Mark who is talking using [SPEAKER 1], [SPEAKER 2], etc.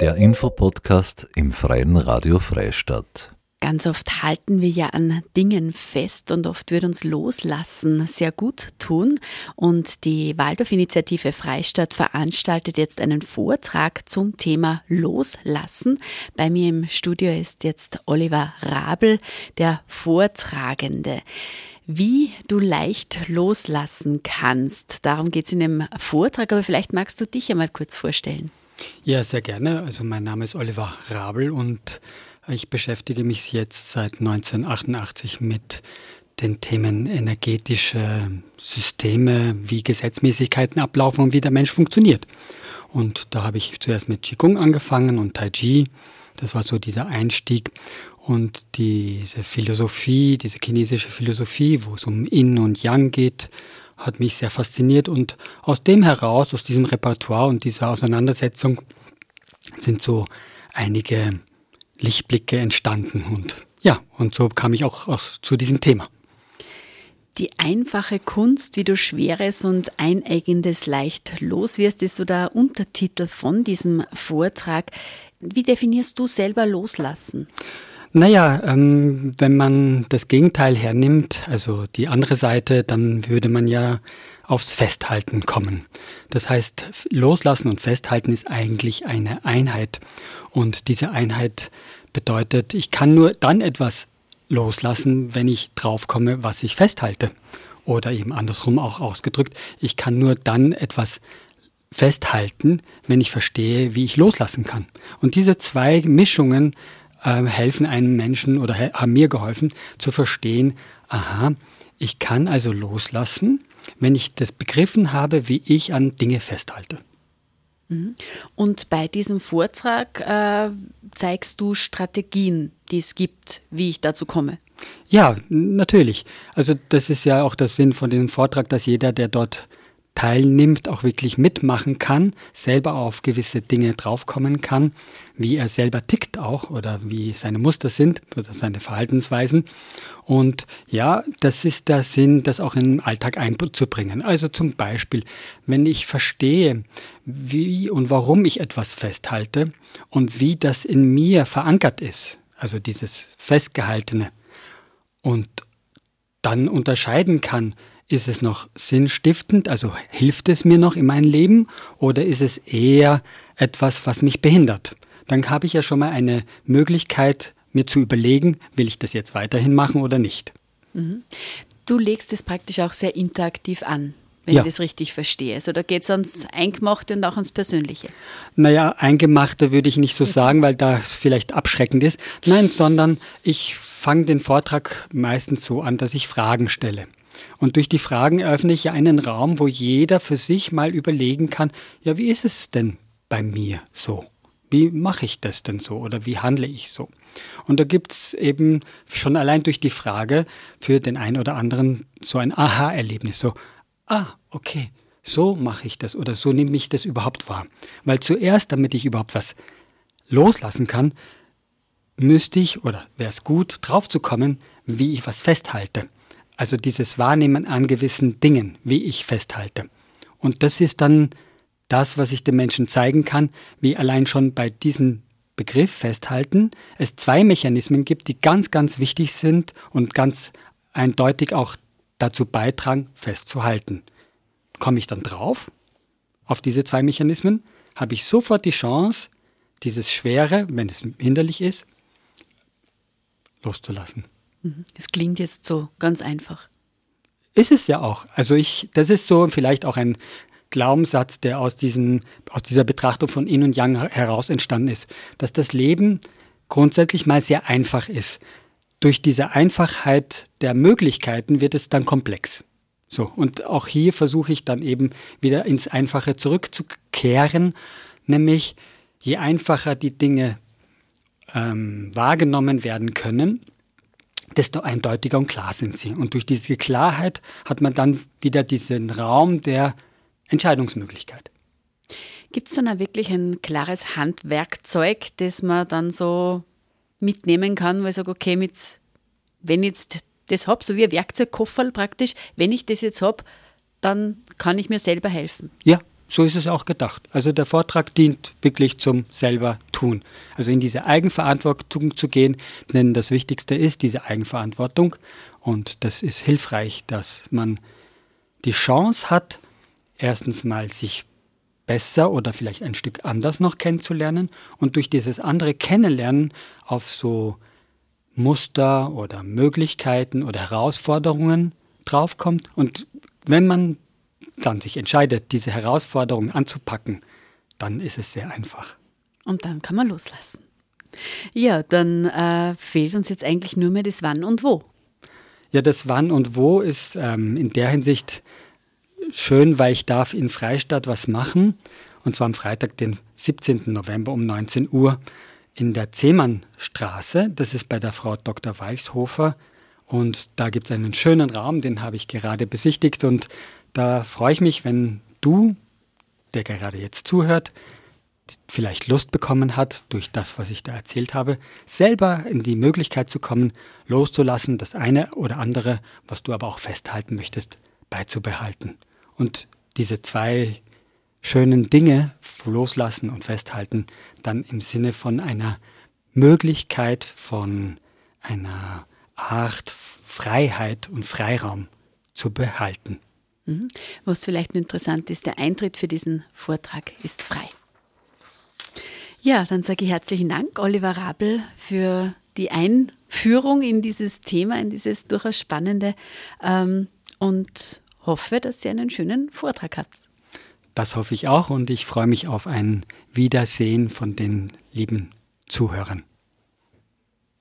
[SPEAKER 1] Der Infopodcast im Freien Radio Freistadt.
[SPEAKER 2] Ganz oft halten wir ja an Dingen fest und oft wird uns Loslassen sehr gut tun. Und die Waldorf-Initiative Freistadt veranstaltet jetzt einen Vortrag zum Thema Loslassen. Bei mir im Studio ist jetzt Oliver Rabel, der Vortragende wie du leicht loslassen kannst. Darum geht es in dem Vortrag, aber vielleicht magst du dich einmal kurz vorstellen.
[SPEAKER 3] Ja, sehr gerne. Also mein Name ist Oliver Rabel und ich beschäftige mich jetzt seit 1988 mit den Themen energetische Systeme, wie Gesetzmäßigkeiten ablaufen und wie der Mensch funktioniert. Und da habe ich zuerst mit Qigong angefangen und Tai Chi. Das war so dieser Einstieg. Und diese Philosophie, diese chinesische Philosophie, wo es um Yin und Yang geht, hat mich sehr fasziniert. Und aus dem heraus, aus diesem Repertoire und dieser Auseinandersetzung sind so einige Lichtblicke entstanden. Und ja, und so kam ich auch, auch zu diesem Thema.
[SPEAKER 2] Die einfache Kunst, wie du Schweres und Eineigendes leicht loswirst, ist so der Untertitel von diesem Vortrag. Wie definierst du selber Loslassen?
[SPEAKER 3] Naja, ähm, wenn man das Gegenteil hernimmt, also die andere Seite, dann würde man ja aufs Festhalten kommen. Das heißt, loslassen und festhalten ist eigentlich eine Einheit. Und diese Einheit bedeutet, ich kann nur dann etwas loslassen, wenn ich draufkomme, was ich festhalte. Oder eben andersrum auch ausgedrückt, ich kann nur dann etwas festhalten, wenn ich verstehe, wie ich loslassen kann. Und diese zwei Mischungen äh, helfen einem Menschen oder haben mir geholfen zu verstehen, aha, ich kann also loslassen, wenn ich das begriffen habe, wie ich an Dinge festhalte.
[SPEAKER 2] Mhm. Und bei diesem Vortrag äh, zeigst du Strategien, die es gibt, wie ich dazu komme.
[SPEAKER 3] Ja, natürlich. Also das ist ja auch der Sinn von dem Vortrag, dass jeder, der dort teilnimmt, auch wirklich mitmachen kann, selber auf gewisse Dinge draufkommen kann, wie er selber tickt auch oder wie seine Muster sind oder seine Verhaltensweisen. Und ja, das ist der Sinn, das auch in den Alltag einzubringen. Also zum Beispiel, wenn ich verstehe, wie und warum ich etwas festhalte und wie das in mir verankert ist, also dieses Festgehaltene, und dann unterscheiden kann, ist es noch sinnstiftend, also hilft es mir noch in meinem Leben oder ist es eher etwas, was mich behindert? Dann habe ich ja schon mal eine Möglichkeit, mir zu überlegen, will ich das jetzt weiterhin machen oder nicht.
[SPEAKER 2] Mhm. Du legst es praktisch auch sehr interaktiv an wenn ja. ich das richtig verstehe. Also da geht es ans Eingemachte und auch ans Persönliche.
[SPEAKER 3] Naja, Eingemachte würde ich nicht so sagen, weil das vielleicht abschreckend ist. Nein, sondern ich fange den Vortrag meistens so an, dass ich Fragen stelle. Und durch die Fragen eröffne ich ja einen Raum, wo jeder für sich mal überlegen kann, ja, wie ist es denn bei mir so? Wie mache ich das denn so oder wie handle ich so? Und da gibt es eben schon allein durch die Frage für den einen oder anderen so ein Aha-Erlebnis, so, ah, okay, so mache ich das oder so nehme ich das überhaupt wahr. Weil zuerst, damit ich überhaupt was loslassen kann, müsste ich oder wäre es gut, drauf zu kommen, wie ich was festhalte. Also dieses Wahrnehmen an gewissen Dingen, wie ich festhalte. Und das ist dann das, was ich den Menschen zeigen kann, wie allein schon bei diesem Begriff festhalten es zwei Mechanismen gibt, die ganz, ganz wichtig sind und ganz eindeutig auch dazu beitragen, festzuhalten. Komme ich dann drauf, auf diese zwei Mechanismen, habe ich sofort die Chance, dieses Schwere, wenn es hinderlich ist, loszulassen.
[SPEAKER 2] Mhm. Es klingt jetzt so ganz einfach.
[SPEAKER 3] Ist es ja auch. Also ich, das ist so vielleicht auch ein Glaubenssatz, der aus, diesen, aus dieser Betrachtung von Yin und Yang heraus entstanden ist, dass das Leben grundsätzlich mal sehr einfach ist. Durch diese Einfachheit der Möglichkeiten wird es dann komplex. So, und auch hier versuche ich dann eben wieder ins Einfache zurückzukehren, nämlich je einfacher die Dinge ähm, wahrgenommen werden können, desto eindeutiger und klar sind sie. Und durch diese Klarheit hat man dann wieder diesen Raum der Entscheidungsmöglichkeit.
[SPEAKER 2] Gibt es dann auch wirklich ein klares Handwerkzeug, das man dann so mitnehmen kann, weil ich sage, okay, mit, wenn ich jetzt das habe, so wie ein Werkzeugkoffer praktisch, wenn ich das jetzt habe, dann kann ich mir selber helfen.
[SPEAKER 3] Ja, so ist es auch gedacht. Also der Vortrag dient wirklich zum selber tun. Also in diese Eigenverantwortung zu gehen, denn das Wichtigste ist diese Eigenverantwortung und das ist hilfreich, dass man die Chance hat, erstens mal sich besser oder vielleicht ein Stück anders noch kennenzulernen und durch dieses andere Kennenlernen auf so Muster oder Möglichkeiten oder Herausforderungen draufkommt. Und wenn man dann sich entscheidet, diese Herausforderung anzupacken, dann ist es sehr einfach.
[SPEAKER 2] Und dann kann man loslassen. Ja, dann äh, fehlt uns jetzt eigentlich nur mehr das Wann und Wo.
[SPEAKER 3] Ja, das Wann und Wo ist ähm, in der Hinsicht schön, weil ich darf in Freistadt was machen. Und zwar am Freitag, den 17. November um 19 Uhr in der Zehmannstraße. Das ist bei der Frau Dr. Walchshofer. Und da gibt es einen schönen Raum, den habe ich gerade besichtigt. Und da freue ich mich, wenn du, der gerade jetzt zuhört, vielleicht Lust bekommen hat, durch das, was ich da erzählt habe, selber in die Möglichkeit zu kommen, loszulassen, das eine oder andere, was du aber auch festhalten möchtest, beizubehalten. Und diese zwei schönen Dinge, loslassen und festhalten, dann im Sinne von einer Möglichkeit, von einer Art Freiheit und Freiraum zu behalten.
[SPEAKER 2] Mhm. Was vielleicht interessant ist, der Eintritt für diesen Vortrag ist frei. Ja, dann sage ich herzlichen Dank, Oliver Rabel, für die Einführung in dieses Thema, in dieses durchaus spannende ähm, und hoffe, dass ihr einen schönen Vortrag habt.
[SPEAKER 3] Das hoffe ich auch und ich freue mich auf ein Wiedersehen von den lieben Zuhörern.